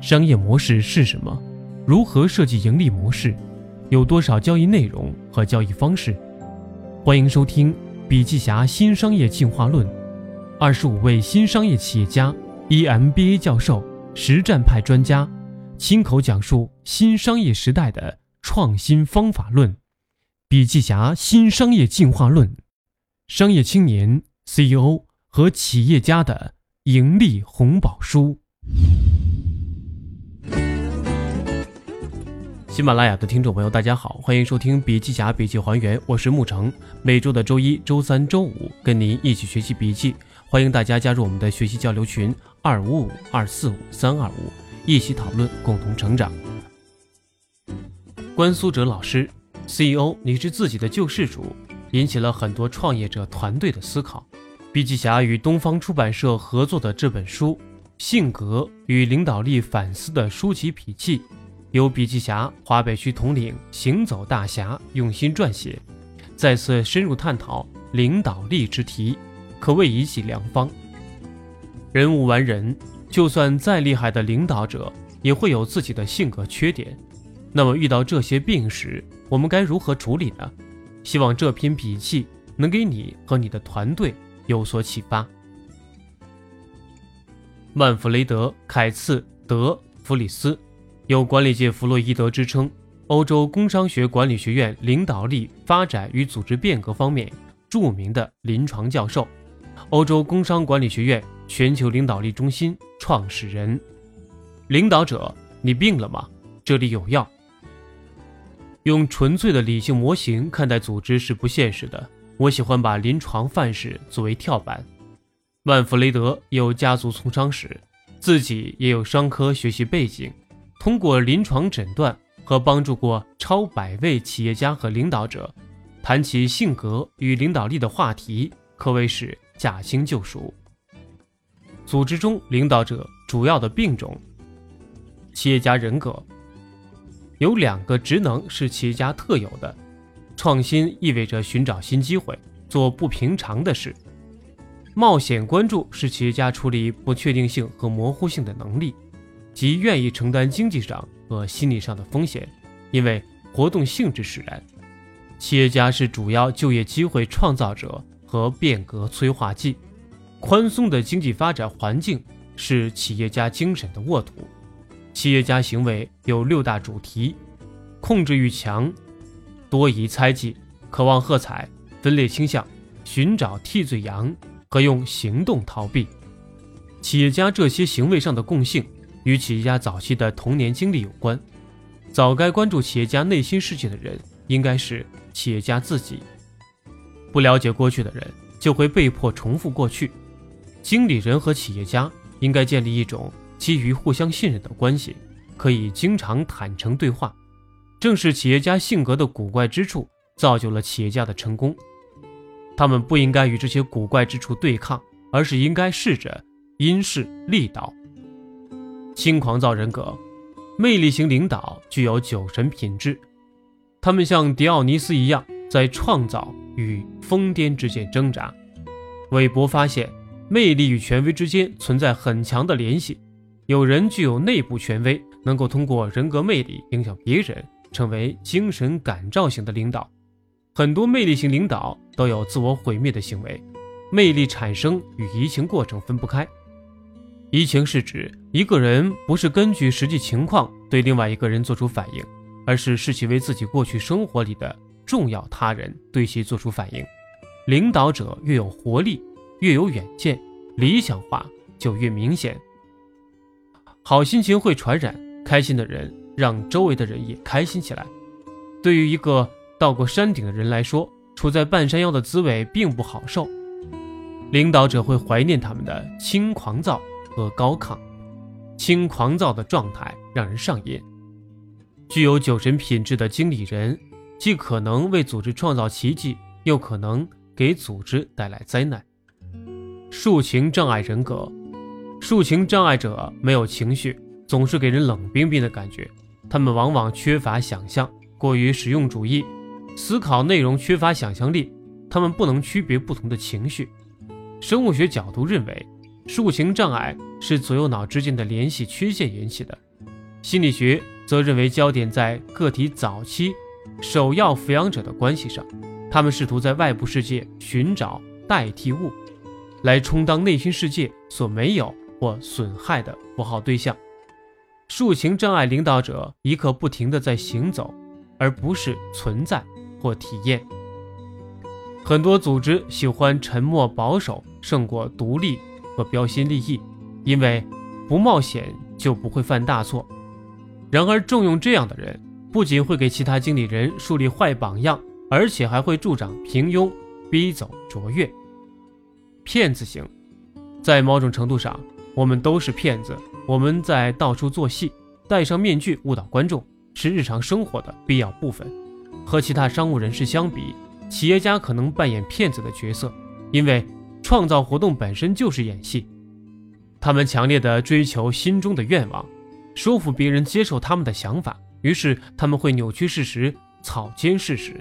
商业模式是什么？如何设计盈利模式？有多少交易内容和交易方式？欢迎收听笔记侠新商业进化论，二十五位新商业企业家、EMBA 教授、实战派专家，亲口讲述新商业时代的创新方法论。笔记侠新商业进化论，商业青年、CEO 和企业家的盈利红宝书。喜马拉雅的听众朋友，大家好，欢迎收听笔记侠笔记还原，我是沐橙。每周的周一、周三、周五，跟您一起学习笔记。欢迎大家加入我们的学习交流群：二五五二四五三二五，一起讨论，共同成长。关苏哲老师，CEO，你是自己的救世主，引起了很多创业者团队的思考。笔记侠与东方出版社合作的这本书《性格与领导力反思的书籍笔记》。由笔记侠华北区统领行走大侠用心撰写，再次深入探讨领导力之题，可谓一剂良方。人无完人，就算再厉害的领导者，也会有自己的性格缺点。那么遇到这些病时，我们该如何处理呢？希望这篇笔记能给你和你的团队有所启发。曼弗雷德·凯茨·德弗里斯。有管理界弗洛伊德之称，欧洲工商学管理学院领导力发展与组织变革方面著名的临床教授，欧洲工商管理学院全球领导力中心创始人。领导者，你病了吗？这里有药。用纯粹的理性模型看待组织是不现实的。我喜欢把临床范式作为跳板。曼弗雷德有家族从商史，自己也有商科学习背景。通过临床诊断和帮助过超百位企业家和领导者，谈起性格与领导力的话题，可谓是驾轻就熟。组织中领导者主要的病种，企业家人格有两个职能是企业家特有的：创新意味着寻找新机会，做不平常的事；冒险关注是企业家处理不确定性和模糊性的能力。即愿意承担经济上和心理上的风险，因为活动性质使然。企业家是主要就业机会创造者和变革催化剂。宽松的经济发展环境是企业家精神的沃土。企业家行为有六大主题：控制欲强、多疑猜忌、渴望喝彩、分裂倾向、寻找替罪羊和用行动逃避。企业家这些行为上的共性。与企业家早期的童年经历有关，早该关注企业家内心世界的人，应该是企业家自己。不了解过去的人，就会被迫重复过去。经理人和企业家应该建立一种基于互相信任的关系，可以经常坦诚对话。正是企业家性格的古怪之处，造就了企业家的成功。他们不应该与这些古怪之处对抗，而是应该试着因势利导。轻狂躁人格，魅力型领导具有酒神品质，他们像迪奥尼斯一样，在创造与疯癫之间挣扎。韦伯发现，魅力与权威之间存在很强的联系。有人具有内部权威，能够通过人格魅力影响别人，成为精神感召型的领导。很多魅力型领导都有自我毁灭的行为，魅力产生与移情过程分不开。移情是指一个人不是根据实际情况对另外一个人做出反应，而是视其为自己过去生活里的重要他人对其做出反应。领导者越有活力，越有远见，理想化就越明显。好心情会传染，开心的人让周围的人也开心起来。对于一个到过山顶的人来说，处在半山腰的滋味并不好受。领导者会怀念他们的轻狂躁。和高亢、轻狂躁的状态让人上瘾。具有酒神品质的经理人，既可能为组织创造奇迹，又可能给组织带来灾难。抒情障碍人格，抒情障碍者没有情绪，总是给人冷冰冰的感觉。他们往往缺乏想象，过于实用主义，思考内容缺乏想象力。他们不能区别不同的情绪。生物学角度认为。抒情障碍是左右脑之间的联系缺陷引起的，心理学则认为焦点在个体早期首要抚养者的关系上，他们试图在外部世界寻找代替物，来充当内心世界所没有或损害的符号对象。抒情障碍领导者一刻不停地在行走，而不是存在或体验。很多组织喜欢沉默保守胜过独立和标新立异，因为不冒险就不会犯大错。然而，重用这样的人，不仅会给其他经理人树立坏榜样，而且还会助长平庸，逼走卓越。骗子型，在某种程度上，我们都是骗子。我们在到处做戏，戴上面具误导观众，是日常生活的必要部分。和其他商务人士相比，企业家可能扮演骗子的角色，因为创造活动本身就是演戏。他们强烈的追求心中的愿望。说服别人接受他们的想法，于是他们会扭曲事实，草菅事实。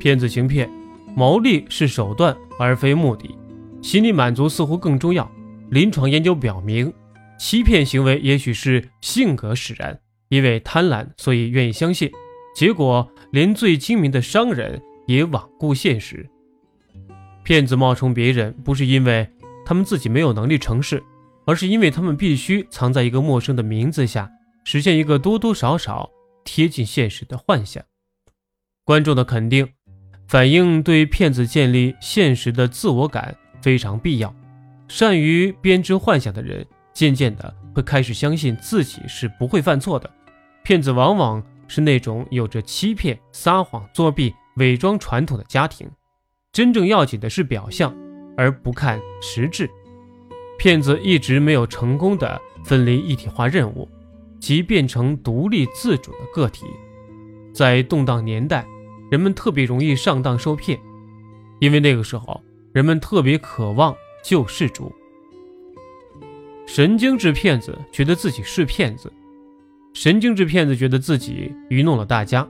骗子行骗，牟利是手段而非目的，心理满足似乎更重要。临床研究表明，欺骗行为也许是性格使然，因为贪婪，所以愿意相信。结果，连最精明的商人也罔顾现实。骗子冒充别人，不是因为他们自己没有能力成事。而是因为他们必须藏在一个陌生的名字下，实现一个多多少少贴近现实的幻想。观众的肯定反映对骗子建立现实的自我感非常必要。善于编织幻想的人，渐渐的会开始相信自己是不会犯错的。骗子往往是那种有着欺骗、撒谎、作弊、伪装传统的家庭。真正要紧的是表象，而不看实质。骗子一直没有成功的分离一体化任务，即变成独立自主的个体。在动荡年代，人们特别容易上当受骗，因为那个时候人们特别渴望救世主。神经质骗子觉得自己是骗子，神经质骗子觉得自己愚弄了大家，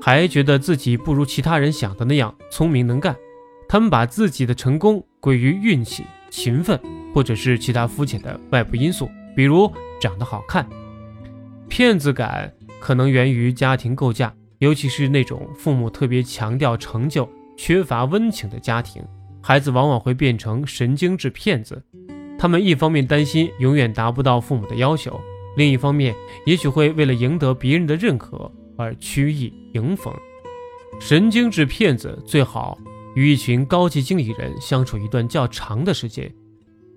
还觉得自己不如其他人想的那样聪明能干。他们把自己的成功归于运气。勤奋，或者是其他肤浅的外部因素，比如长得好看。骗子感可能源于家庭构架，尤其是那种父母特别强调成就、缺乏温情的家庭，孩子往往会变成神经质骗子。他们一方面担心永远达不到父母的要求，另一方面也许会为了赢得别人的认可而曲意迎逢。神经质骗子最好。与一群高级经理人相处一段较长的时间，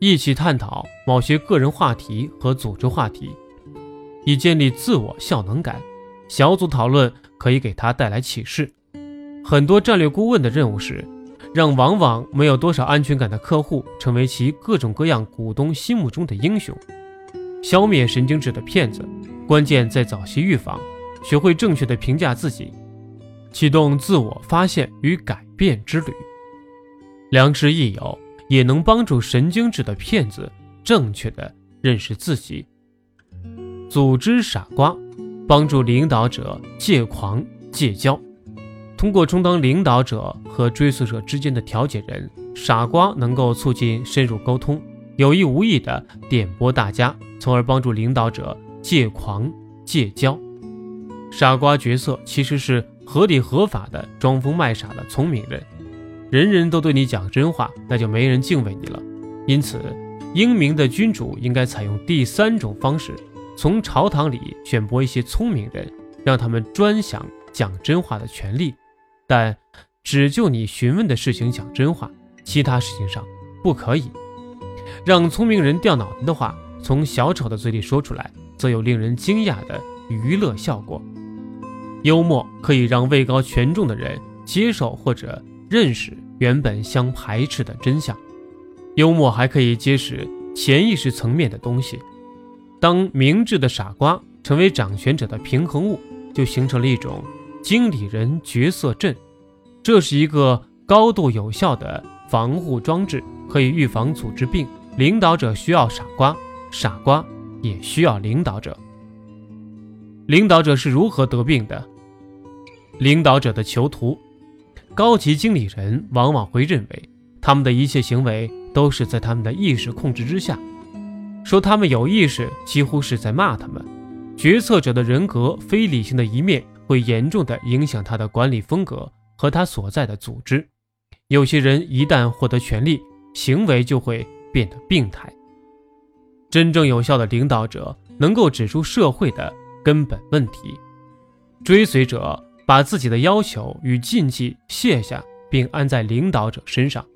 一起探讨某些个人话题和组织话题，以建立自我效能感。小组讨论可以给他带来启示。很多战略顾问的任务是，让往往没有多少安全感的客户成为其各种各样股东心目中的英雄。消灭神经质的骗子，关键在早期预防，学会正确的评价自己。启动自我发现与改变之旅，良师益友也能帮助神经质的骗子正确的认识自己。组织傻瓜，帮助领导者戒狂戒骄。通过充当领导者和追随者之间的调解人，傻瓜能够促进深入沟通，有意无意的点拨大家，从而帮助领导者戒狂戒骄。傻瓜角色其实是。合理合法的装疯卖傻的聪明人，人人都对你讲真话，那就没人敬畏你了。因此，英明的君主应该采用第三种方式，从朝堂里选拨一些聪明人，让他们专享讲真话的权利，但只就你询问的事情讲真话，其他事情上不可以。让聪明人掉脑袋的话从小丑的嘴里说出来，则有令人惊讶的娱乐效果。幽默可以让位高权重的人接受或者认识原本相排斥的真相。幽默还可以揭示潜意识层面的东西。当明智的傻瓜成为掌权者的平衡物，就形成了一种经理人角色阵。这是一个高度有效的防护装置，可以预防组织病。领导者需要傻瓜，傻瓜也需要领导者。领导者是如何得病的？领导者的囚徒，高级经理人往往会认为他们的一切行为都是在他们的意识控制之下，说他们有意识几乎是在骂他们。决策者的人格非理性的一面会严重的影响他的管理风格和他所在的组织。有些人一旦获得权力，行为就会变得病态。真正有效的领导者能够指出社会的根本问题，追随者把自己的要求与禁忌卸下，并安在领导者身上，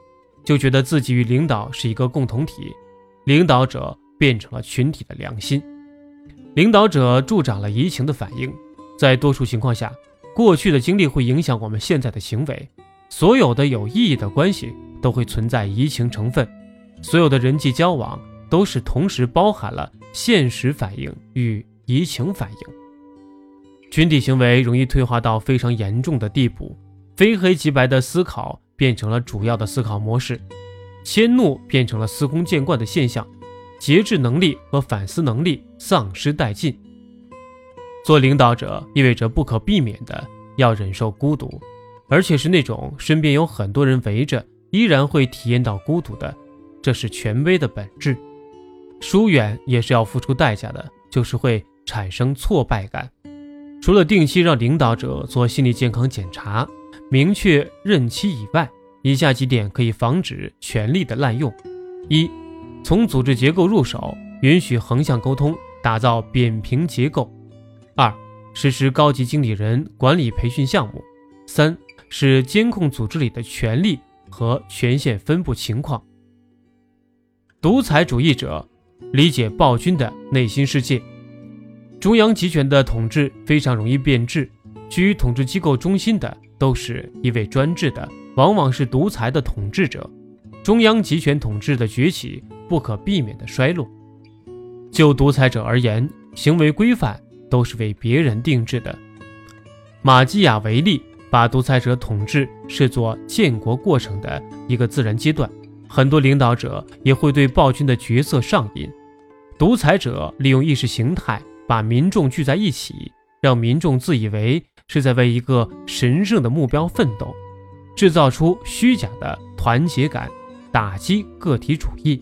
就觉得自己与领导是一个共同体，领导者变成了群体的良心。领导者助长了移情的反应，在多数情况下，过去的经历会影响我们现在的行为。所有的有意义的关系都会存在移情成分，所有的人际交往都是同时包含了现实反应与移情反应。群体行为容易退化到非常严重的地步，非黑即白的思考变成了主要的思考模式，迁怒变成了司空见惯的现象。节制能力和反思能力丧失殆尽。做领导者意味着不可避免的要忍受孤独，而且是那种身边有很多人围着依然会体验到孤独的，这是权威的本质。疏远也是要付出代价的，就是会产生挫败感。除了定期让领导者做心理健康检查、明确任期以外，以下几点可以防止权力的滥用：一。从组织结构入手，允许横向沟通，打造扁平结构。二、实施高级经理人管理培训项目。三、是监控组织里的权力和权限分布情况。独裁主义者理解暴君的内心世界。中央集权的统治非常容易变质，居于统治机构中心的都是一位专制的，往往是独裁的统治者。中央集权统治的崛起。不可避免的衰落。就独裁者而言，行为规范都是为别人定制的。马基雅维利把独裁者统治视作建国过程的一个自然阶段。很多领导者也会对暴君的角色上瘾。独裁者利用意识形态把民众聚在一起，让民众自以为是在为一个神圣的目标奋斗，制造出虚假的团结感，打击个体主义。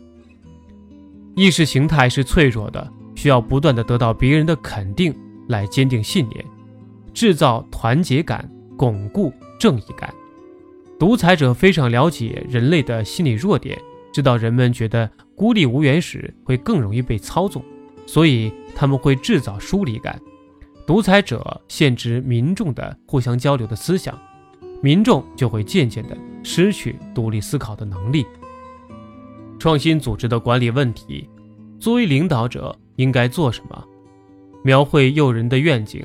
意识形态是脆弱的，需要不断的得到别人的肯定来坚定信念，制造团结感，巩固正义感。独裁者非常了解人类的心理弱点，知道人们觉得孤立无援时会更容易被操纵，所以他们会制造疏离感。独裁者限制民众的互相交流的思想，民众就会渐渐的失去独立思考的能力。创新组织的管理问题，作为领导者应该做什么？描绘诱人的愿景，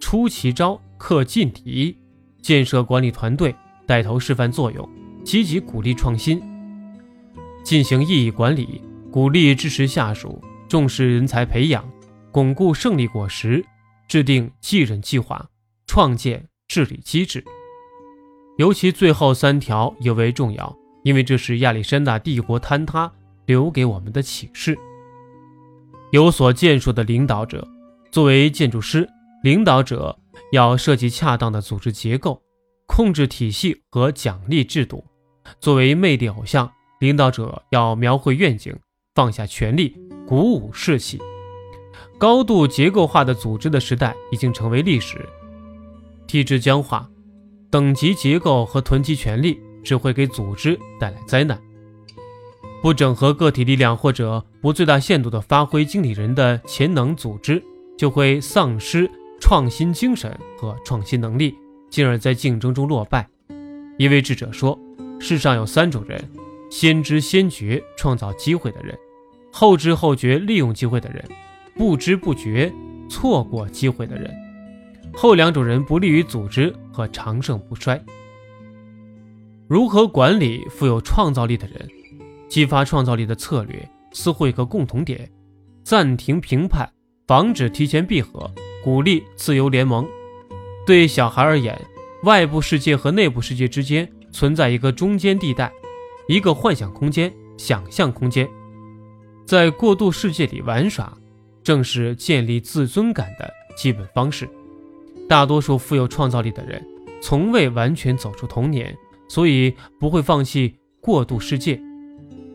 出奇招，克劲敌，建设管理团队，带头示范作用，积极鼓励创新，进行意义管理，鼓励支持下属，重视人才培养，巩固胜利果实，制定继任计划，创建治理机制。尤其最后三条尤为重要。因为这是亚历山大帝国坍塌留给我们的启示。有所建树的领导者，作为建筑师，领导者要设计恰当的组织结构、控制体系和奖励制度。作为魅力偶像，领导者要描绘愿景，放下权力，鼓舞士气。高度结构化的组织的时代已经成为历史。体制僵化，等级结构和囤积权力。只会给组织带来灾难。不整合个体力量或者不最大限度地发挥经理人的潜能，组织就会丧失创新精神和创新能力，进而，在竞争中落败。一位智者说：“世上有三种人：先知先觉创造机会的人，后知后觉利用机会的人，不知不觉错过机会的人。后两种人不利于组织和长盛不衰。”如何管理富有创造力的人？激发创造力的策略似乎有个共同点：暂停评判，防止提前闭合，鼓励自由联盟。对小孩而言，外部世界和内部世界之间存在一个中间地带，一个幻想空间、想象空间。在过渡世界里玩耍，正是建立自尊感的基本方式。大多数富有创造力的人，从未完全走出童年。所以不会放弃过渡世界，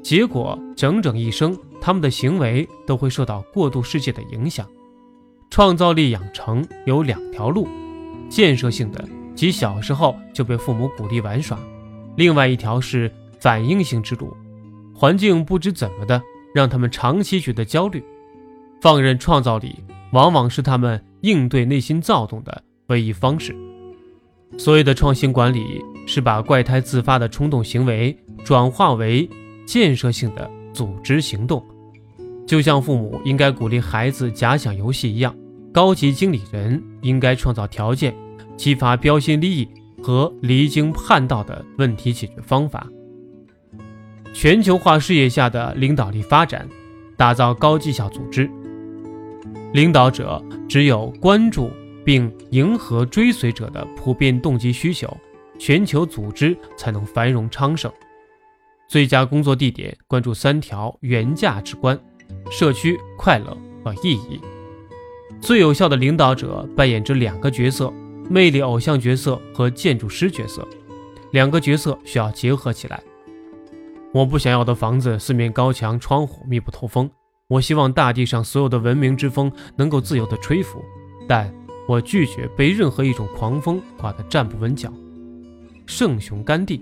结果整整一生，他们的行为都会受到过渡世界的影响。创造力养成有两条路：建设性的，即小时候就被父母鼓励玩耍；另外一条是反应性之路，环境不知怎么的，让他们长期觉得焦虑。放任创造力，往往是他们应对内心躁动的唯一方式。所谓的创新管理，是把怪胎自发的冲动行为转化为建设性的组织行动。就像父母应该鼓励孩子假想游戏一样。高级经理人应该创造条件，激发标新立异和离经叛道的问题解决方法。全球化事业下的领导力发展，打造高绩效组织。领导者只有关注并迎合追随者的普遍动机需求，全球组织才能繁荣昌盛。最佳工作地点关注三条原价值观：社区、快乐和意义。最有效的领导者扮演着两个角色：魅力偶像角色和建筑师角色。两个角色需要结合起来。我不想要的房子四面高墙，窗户密不透风。我希望大地上所有的文明之风能够自由地吹拂，但我拒绝被任何一种狂风刮得站不稳脚。圣雄甘地。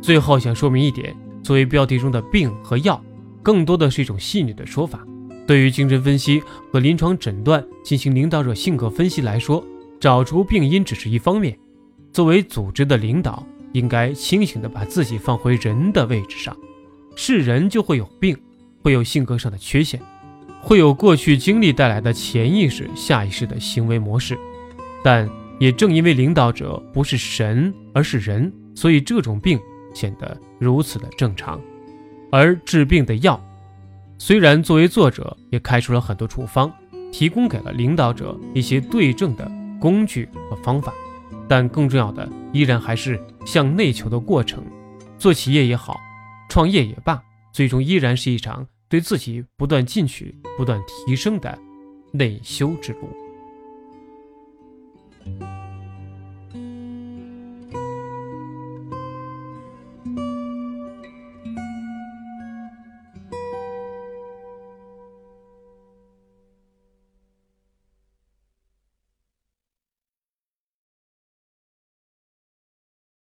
最后想说明一点：作为标题中的病和药，更多的是一种戏谑的说法。对于精神分析和临床诊断进行领导者性格分析来说，找出病因只是一方面。作为组织的领导，应该清醒地把自己放回人的位置上。是人就会有病，会有性格上的缺陷，会有过去经历带来的潜意识、下意识的行为模式。但也正因为领导者不是神，而是人，所以这种病显得如此的正常。而治病的药。虽然作为作者也开出了很多处方，提供给了领导者一些对症的工具和方法，但更重要的依然还是向内求的过程做企业也好创业也罢最终依然是一场对自己不断进取不断提升的内修之路。